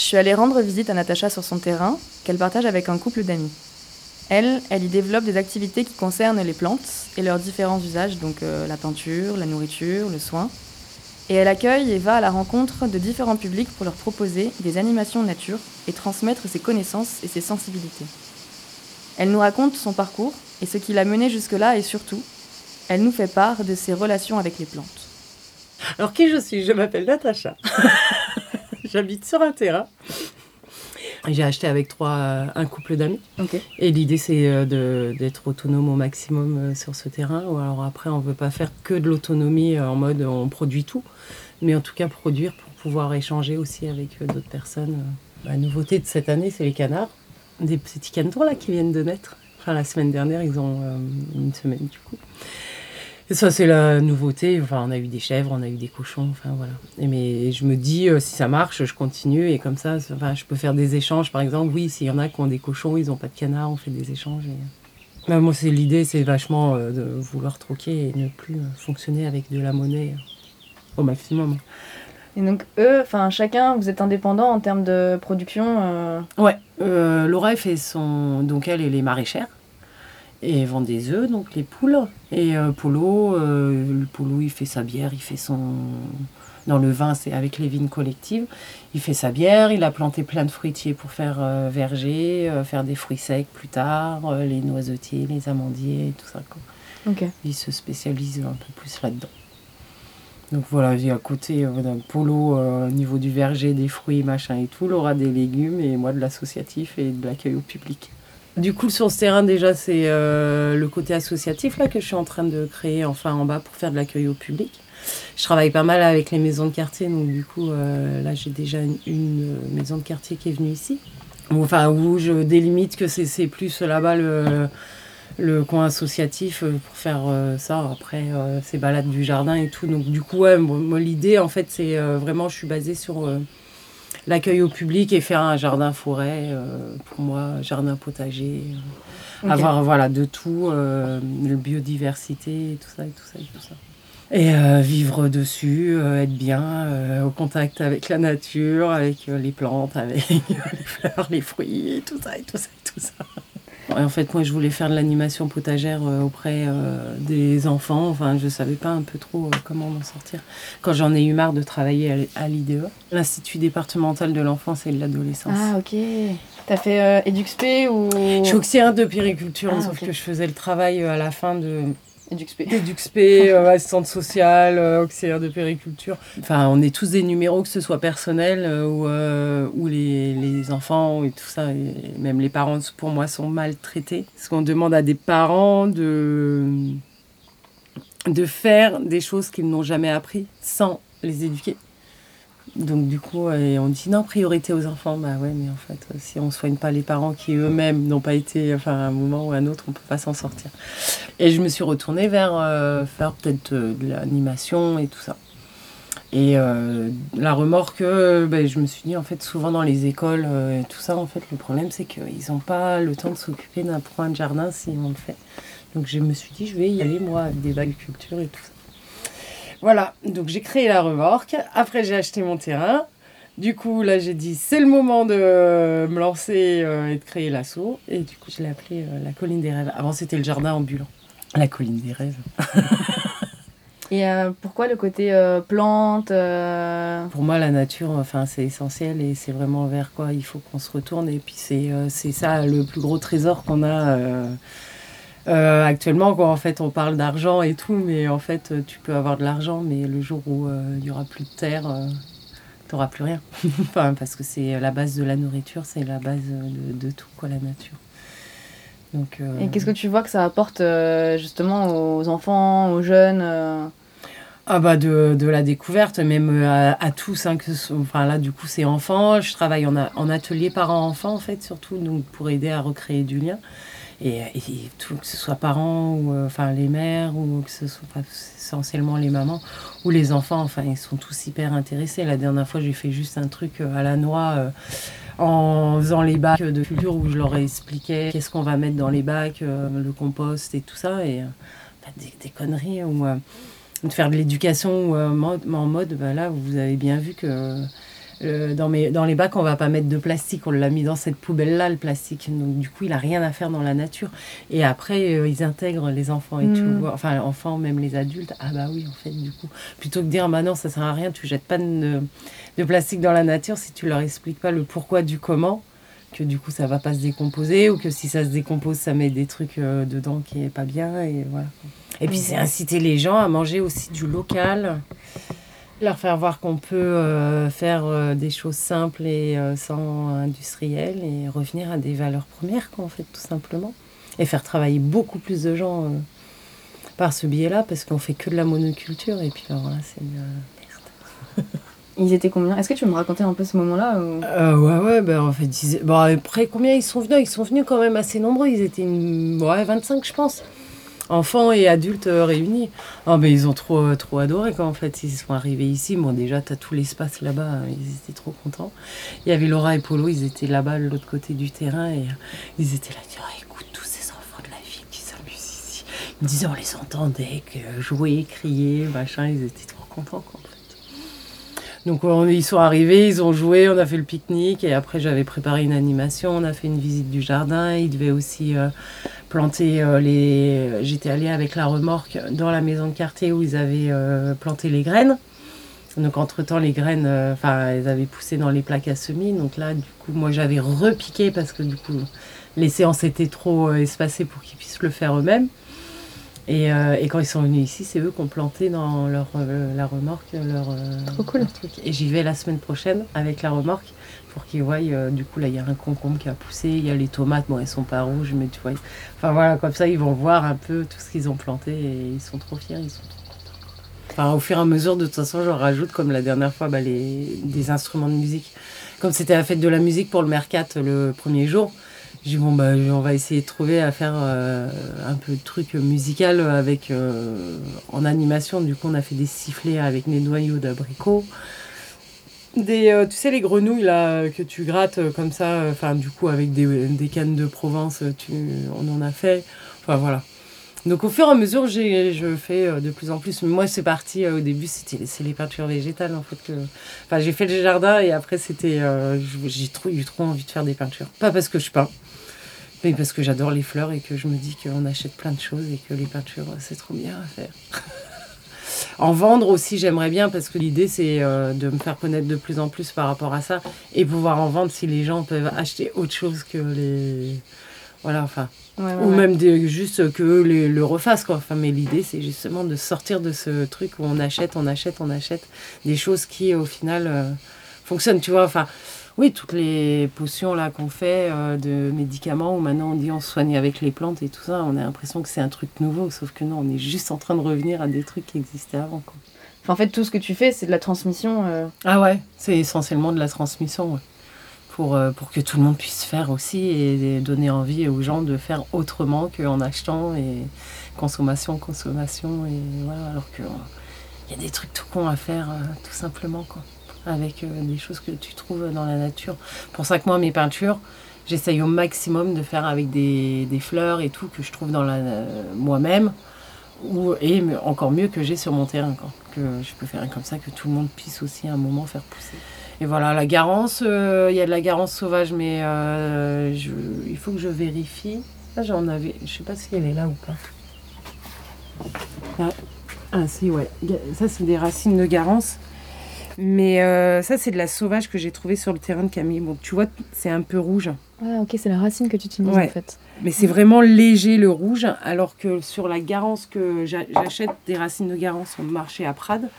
je suis allée rendre visite à Natacha sur son terrain, qu'elle partage avec un couple d'amis. Elle, elle y développe des activités qui concernent les plantes et leurs différents usages, donc euh, la peinture, la nourriture, le soin. Et elle accueille et va à la rencontre de différents publics pour leur proposer des animations nature et transmettre ses connaissances et ses sensibilités. Elle nous raconte son parcours et ce qui l'a mené jusque-là et surtout, elle nous fait part de ses relations avec les plantes. Alors qui je suis? Je m'appelle Natacha. J'habite sur un terrain j'ai acheté avec trois, euh, un couple d'amis. Et l'idée, c'est euh, d'être autonome au maximum euh, sur ce terrain. Ou alors après, on ne veut pas faire que de l'autonomie en mode on produit tout, mais en tout cas produire pour pouvoir échanger aussi avec d'autres personnes. La nouveauté de cette année, c'est les canards. Des petits canetons là qui viennent de naître. Enfin, la semaine dernière, ils ont une semaine du coup ça, c'est la nouveauté. Enfin, on a eu des chèvres, on a eu des cochons. Enfin, voilà. Et mais je me dis, euh, si ça marche, je continue. Et comme ça, enfin, je peux faire des échanges. Par exemple, oui, s'il y en a qui ont des cochons, ils n'ont pas de canard, on fait des échanges. Et... moi, c'est l'idée, c'est vachement euh, de vouloir troquer et ne plus euh, fonctionner avec de la monnaie au maximum. Et donc, eux, enfin, chacun, vous êtes indépendant en termes de production Ouais. Laura, elle fait son. Donc, elle, elle est maraîchère et vend des œufs, donc les poules. Et euh, Polo, euh, le Polo, il fait sa bière, il fait son. Dans le vin, c'est avec les vignes collectives. Il fait sa bière, il a planté plein de fruitiers pour faire euh, verger, faire des fruits secs plus tard, les noisetiers, les amandiers, tout ça. Quoi. Il se spécialise un peu plus là-dedans. Donc voilà, j'ai à côté Polo au niveau du verger, des fruits, machin et tout, Laura des légumes et moi de l'associatif et de l'accueil au public. Du coup, sur ce terrain, déjà, c'est euh, le côté associatif là, que je suis en train de créer enfin en bas pour faire de l'accueil au public. Je travaille pas mal avec les maisons de quartier, donc du coup, euh, là, j'ai déjà une, maison de quartier qui est venue ici. Enfin, où je délimite que c'est plus là-bas le, le, coin associatif euh, pour faire ça. Après, ces balades du jardin et tout. Donc, du coup, moi, l'idée, en fait, c'est vraiment, je suis basée sur l'accueil au public et faire un jardin forêt euh, pour moi, jardin potager, euh, avoir voilà de tout, euh, la biodiversité, tout ça et tout ça et tout ça. Et vivre dessus, être bien, au contact avec la nature, avec les plantes, avec les fleurs, les fruits, et tout ça et tout ça et tout ça en fait, moi, je voulais faire de l'animation potagère euh, auprès euh, des enfants. Enfin, je ne savais pas un peu trop euh, comment m'en sortir. Quand j'en ai eu marre de travailler à l'IDE, l'Institut départemental de l'enfance et de l'adolescence. Ah, ok. T'as fait EduxP ou... Je suis auxiliaire de périculture, ah, sauf que je faisais le travail à la fin de EduxP. EduxP, euh, assistante sociale, euh, auxiliaire de périculture. Enfin, on est tous des numéros, que ce soit personnel euh, ou, ou les, les, enfants et tout ça. Et même les parents, pour moi, sont maltraités. Parce qu'on demande à des parents de, de faire des choses qu'ils n'ont jamais appris sans les éduquer. Donc du coup, on dit non, priorité aux enfants. Bah ouais, mais en fait, si on soigne pas les parents qui eux-mêmes n'ont pas été, enfin, à un moment ou à un autre, on peut pas s'en sortir. Et je me suis retournée vers euh, faire peut-être euh, de l'animation et tout ça. Et euh, la remorque, ben, je me suis dit, en fait, souvent dans les écoles tout ça, en fait, le problème, c'est qu'ils n'ont pas le temps de s'occuper d'un point de jardin si on le fait. Donc je me suis dit, je vais y aller, moi, avec des culture et tout ça. Voilà, donc j'ai créé la remorque. Après, j'ai acheté mon terrain. Du coup, là, j'ai dit, c'est le moment de me lancer euh, et de créer l'assaut. Et du coup, je l'ai appelé euh, la colline des rêves. Avant, c'était le jardin ambulant. La colline des rêves. et euh, pourquoi le côté plante Pour moi, la nature, enfin, c'est essentiel et c'est vraiment vers quoi il faut qu'on se retourne. Et puis, c'est ça le plus gros trésor qu'on a euh, actuellement, quoi, en fait, on parle d'argent et tout, mais en fait, tu peux avoir de l'argent, mais le jour où euh, il y aura plus de terre, euh, tu n'auras plus rien. enfin, parce que c'est la base de la nourriture, c'est la base de, tout, quoi, la nature. Donc, et qu'est-ce que tu vois que ça apporte justement aux enfants, aux jeunes ah bah de, de, la découverte, même à, tous. Hein, que enfin là, du coup, c'est enfants. Je travaille en, en atelier parents-enfants, en fait, surtout, donc pour aider à recréer du lien. Et, que ce soit parents ou euh, enfin les mères ou que ce soit essentiellement les mamans ou les enfants, enfin ils sont tous hyper intéressés. La dernière fois j'ai fait juste un truc euh, à la noix euh, en faisant les bacs de culture où je leur expliquais qu'est-ce qu'on va mettre dans les bacs, le compost et tout ça et bah, des, conneries ou de faire de l'éducation en mode, bah, là vous avez bien vu que euh, dans, mes, dans les bacs, on va pas mettre de plastique. On l'a mis dans cette poubelle-là, le plastique. Donc, du coup, il a rien à faire dans la nature. Et après, euh, ils intègrent les enfants et tout. Mm. Enfin, enfants, même les adultes. Ah bah oui, en fait, du coup. Plutôt que de dire, bah non, ça sert à rien, tu jettes pas de, de plastique dans la nature si tu leur expliques pas le pourquoi du comment que du coup ça va pas se décomposer ou que si ça se décompose ça met des trucs euh, dedans qui est pas bien et voilà et puis c'est inciter les gens à manger aussi du local leur faire voir qu'on peut euh, faire euh, des choses simples et euh, sans industriel et revenir à des valeurs premières quoi en fait tout simplement et faire travailler beaucoup plus de gens par ce biais-là parce qu'on fait que de la monoculture et puis alors là c'est une merde. Ils étaient combien? Est-ce que tu veux me raconter un peu ce moment-là ou- Euh, ouais, ouais, ben en fait, ils... bon, après, combien ils sont venus? Ils sont venus quand même assez nombreux. Ils étaient une... ouais, 25, je pense. Enfants et adultes euh, réunis. Ah, mais ils ont trop, euh, trop adoré quand en fait ils sont arrivés ici. Bon, déjà, tu as tout l'espace là-bas. hein, Ils étaient trop contents. Il y avait Laura et Polo, ils étaient là-bas, de l'autre côté du terrain. Et euh, ils étaient là, disaient, Ah, écoute, tous ces enfants de la ville qui s'amusent ici. Ils disaient, on les entendait, que jouer, crier, machin. Ils étaient trop contents. Donc on- ils sont arrivés, ils ont joué, on a fait le pique-nique et après j'avais préparé une animation, on a fait une visite du jardin. Ils devaient aussi euh, planter euh, les. J'étais allée avec la remorque dans la maison de quartier où ils avaient euh, planté les graines. Donc entre-temps les graines, enfin elles avaient poussé dans les plaques à semis. Donc là du coup moi j'avais repiqué parce que du coup les séances étaient trop espacées pour qu'ils puissent le faire eux-mêmes. Et, euh, et quand ils sont venus ici, c'est eux qui ont planté dans leur, euh, la remorque leur, euh, Trop cool. leur truc. Et j'y vais la semaine prochaine avec la remorque pour qu'ils voient. du coup, là, il y a un concombre qui a poussé, il y a les tomates, bon, elles sont pas rouges, mais tu vois. Enfin voilà, comme ça, ils vont voir un peu tout ce qu'ils ont planté et ils sont trop fiers, ils sont trop contents. Enfin, au fur et à mesure, de toute façon, j'en rajoute, comme la dernière fois, bah, les, des instruments de musique. Comme c'était la fête de la musique pour le Mercat le premier jour, j'ai dit, bon, bah, on va essayer de trouver à faire euh, un peu de truc musical avec, euh, en animation. Du coup, on a fait des sifflets avec des noyaux d'abricots. Des, tu sais, les grenouilles là, que tu grattes euh, comme ça, enfin, du coup, avec des, des cannes de Provence, tu, on en a fait. Enfin, voilà. Donc, au fur et à mesure, je fais euh, de plus en plus. Moi, c'est parti, euh, au début, c'était, c'est les peintures végétales, en fait. Que... Enfin, j'ai fait le jardin et après, c'était. euh, j'ai trop, eu trop envie de faire des peintures. Pas parce que je peins, mais parce que j'adore les fleurs et que je me dis qu'on achète plein de choses et que les peintures, c'est trop bien à faire. En vendre aussi, j'aimerais bien parce que l'idée, c'est de me faire connaître de plus en plus par rapport à ça et pouvoir en vendre si les gens peuvent acheter autre chose que les. Voilà, enfin. Ouais, ouais, Ou même des- juste que les- le refassent, quoi. Enfin, mais l'idée, c'est justement de sortir de ce truc où on achète, on achète, on achète des choses qui, au final, euh, fonctionnent, tu vois. Enfin, oui, toutes les potions là qu'on fait euh, de médicaments où maintenant on dit on se soigne avec les plantes et tout ça, on a l'impression que c'est un truc nouveau, sauf que non, on est juste en train de revenir à des trucs qui existaient avant, quoi. Enfin, en fait, tout ce que tu fais, c'est de la transmission. euh, Ah ouais, c'est essentiellement de la transmission, ouais. Pour, euh, pour que tout le monde puisse faire aussi et, donner envie aux gens de faire autrement qu'en achetant et consommation, consommation. Et voilà, alors qu'il y a des trucs tout cons à faire, euh, tout simplement, quoi. Avec euh, des choses que tu trouves dans la nature. Pour ça que moi, mes peintures, j'essaye au maximum de faire avec des, des fleurs et tout que je trouve dans la euh, moi-même. Ou, et encore mieux que j'ai sur mon terrain, quoi. Que je peux faire comme ça, que tout le monde puisse aussi un moment faire pousser. Et voilà, la garance, euh, il y a de la garance sauvage, mais euh, je- il faut que je vérifie. Là, j'en avais, je sais pas si elle est là ou pas. Ah, ah, si, ouais. Ça, c'est des racines de garance. Mais euh, ça, c'est de la sauvage que j'ai trouvée sur le terrain de Camille. Bon, tu vois, c'est un peu rouge. Ah, ok, c'est la racine que tu utilises Ouais. en fait. Mais c'est vraiment léger le rouge, alors que sur la garance que j'a- j'achète des racines de garance au marché à Prades,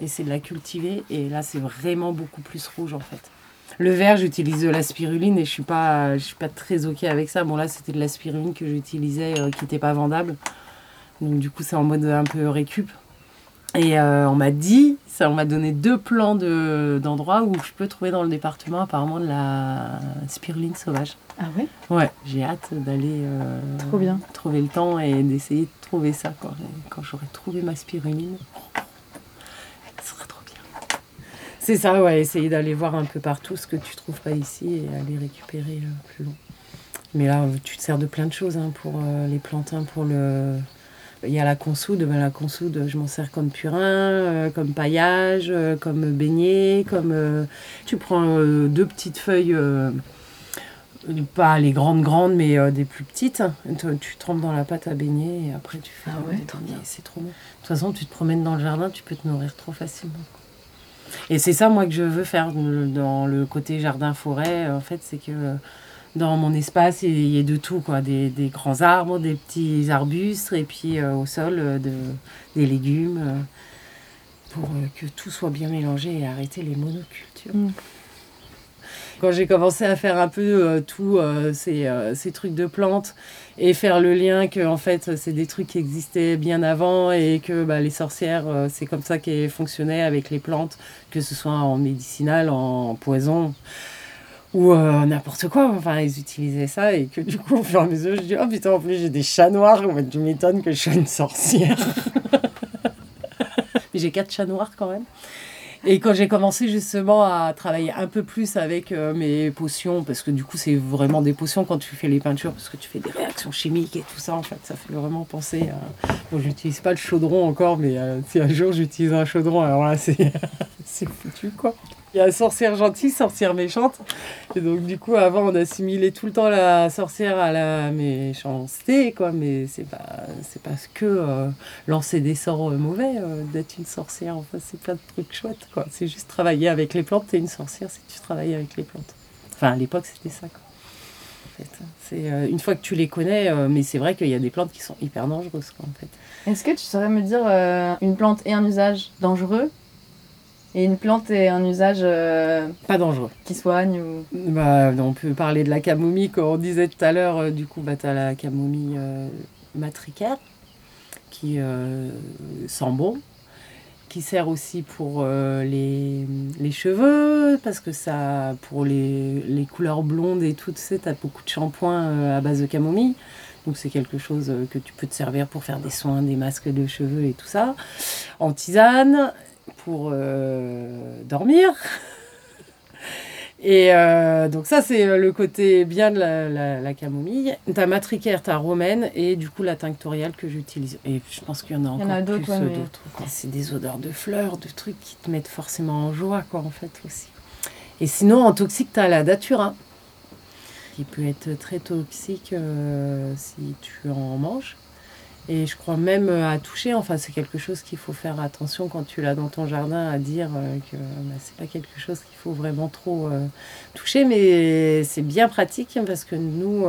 et c'est de la cultiver, et là c'est vraiment beaucoup plus rouge en fait. Le vert, j'utilise de la spiruline et je suis pas, je suis pas très ok avec ça. Bon là c'était de la spiruline que j'utilisais euh, qui n'était pas vendable, donc du coup c'est en mode un peu récup. Et euh, on m'a dit, ça, on m'a donné deux plans de- d'endroits où je peux trouver dans le département apparemment de la spiruline sauvage. Ah ouais? Ouais, j'ai hâte d'aller euh, Trop bien. trouver le temps et d'essayer de trouver ça. Et quand j'aurai trouvé ma spiruline, ce sera trop bien. C'est ça, ouais, essayer d'aller voir un peu partout ce que tu trouves pas ici et aller récupérer euh, plus loin. Mais là, tu te sers de plein de choses hein, pour euh, les plantains, pour le, Il y a la consoude, ben, la consoude, je m'en sers comme purin, euh, comme paillage, euh, comme beignet, comme... tu prends deux petites feuilles, pas les grandes grandes, mais des plus petites. Tu, tu trempes dans la pâte à beignet et après tu fais Ah ouais, trop bien. C'est trop bon. De toute façon, tu te promènes dans le jardin, tu peux te nourrir trop facilement. Et c'est ça, moi, que je veux faire dans le côté jardin-forêt. En fait, c'est que dans mon espace, il y ait de tout, quoi. Des, grands arbres, des petits arbustes, et puis euh, au sol, euh, de, des légumes, euh, pour que tout soit bien mélangé et arrêter les monocultures. Mm. Quand j'ai commencé à faire un peu euh, tout euh, ces, euh, ces trucs de plantes et faire le lien que en fait c'est des trucs qui existaient bien avant et que bah, les sorcières c'est comme ça qu'elles fonctionnaient avec les plantes que ce soit en médicinal en poison ou n'importe quoi. Enfin ils utilisaient ça et que du coup au fur et à mesure je dis oh putain en plus j'ai des chats noirs. Ouais, tu m'étonnes que je sois une sorcière. Mais j'ai quatre chats noirs quand même et quand j'ai commencé justement à travailler un peu plus avec euh, mes potions, parce que du coup c'est vraiment des potions quand tu fais les peintures, parce que tu fais des réactions chimiques et tout ça, en fait, ça fait vraiment penser à... Bon, j'utilise pas le chaudron encore, mais euh, si un jour j'utilise un chaudron, alors là c'est c'est foutu quoi. Il y a sorcière gentille, sorcière méchante. Et donc du coup avant on assimilait tout le temps la sorcière à la méchanceté, quoi, mais c'est pas, c'est parce que... euh, lancer des sorts euh, mauvais, euh, d'être une sorcière. Enfin, c'est plein de trucs chouettes, quoi. C'est juste travailler avec les plantes. T'es une sorcière si tu travailles avec les plantes. Enfin, à l'époque, c'était ça, quoi. En fait, c'est une fois que tu les connais, mais c'est vrai qu'il y a des plantes qui sont hyper dangereuses, quoi, en fait. Est-ce que tu saurais me dire une plante et un usage dangereux et une plante et un usage euh, Pas dangereux. qui soigne ou... Bah, on peut parler de la camomille, comme on disait tout à l'heure. euh, du coup, bah, tu as la camomille euh, matricaire qui euh, sent bon, qui sert aussi pour les, les cheveux, parce que ça, pour les, les couleurs blondes et tout, tu sais, tu as beaucoup de shampoings à base de camomille. Donc c'est quelque chose que tu peux te servir pour faire des soins, des masques de cheveux et tout ça. En tisane, pour euh, dormir. Et euh, donc ça, c'est le côté bien de la, la, la camomille. Ta matricaire, ta romaine et du coup la tinctoriale que j'utilise. Et je pense qu'il y en a Il y encore en a d'autres, plus ouais, euh, mais- d'autres. quoi. C'est des odeurs de fleurs, de trucs qui te mettent forcément en joie, quoi, en fait, aussi. Et sinon, en toxique, tu as la datura, qui peut être très toxique euh, si tu en manges. Et je crois même euh, à toucher, enfin c'est quelque chose qu'il faut faire attention quand tu l'as dans ton jardin, à dire euh, que bah, c'est pas quelque chose qu'il faut vraiment trop euh, toucher, mais c'est bien pratique parce que nous,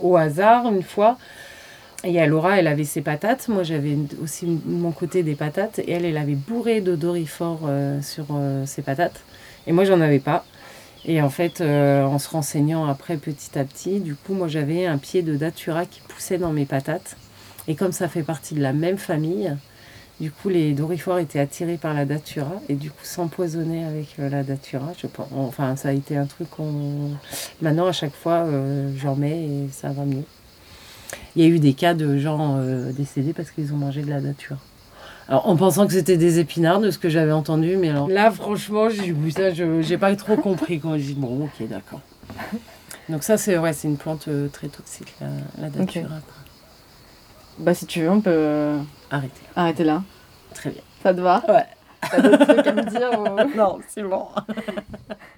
au hasard, une fois, il y a Laura, elle avait ses patates, moi j'avais aussi de mon côté des patates, et elle, elle avait bourré d'odorifort euh, sur ses patates, et moi j'en avais pas. Et en fait, en se renseignant après petit à petit, du coup, moi j'avais un pied de datura qui poussait dans mes patates. Et comme ça fait partie de la même famille, du coup, les dorifores étaient attirés par la datura et du coup s'empoisonnaient avec euh, la datura. Je pense, enfin, ça a été un truc qu'on. Maintenant, à chaque fois, euh, j'en mets et ça va mieux. Il y a eu des cas de gens euh, décédés parce qu'ils ont mangé de la datura. Alors, en pensant que c'était des épinards, de ce que j'avais entendu, mais alors là, franchement, j'ai vu ça, je j'ai pas trop compris quand j'ai dit bon, ok, d'accord. Donc ça, c'est ouais, c'est une plante euh, très toxique, la, la datura. quoi. Bah si tu veux, on peut euh, Arrêtez. arrêter là. Très bien. Ça te va? Ouais. T'as d'autres trucs à me dire ou... Non, c'est bon.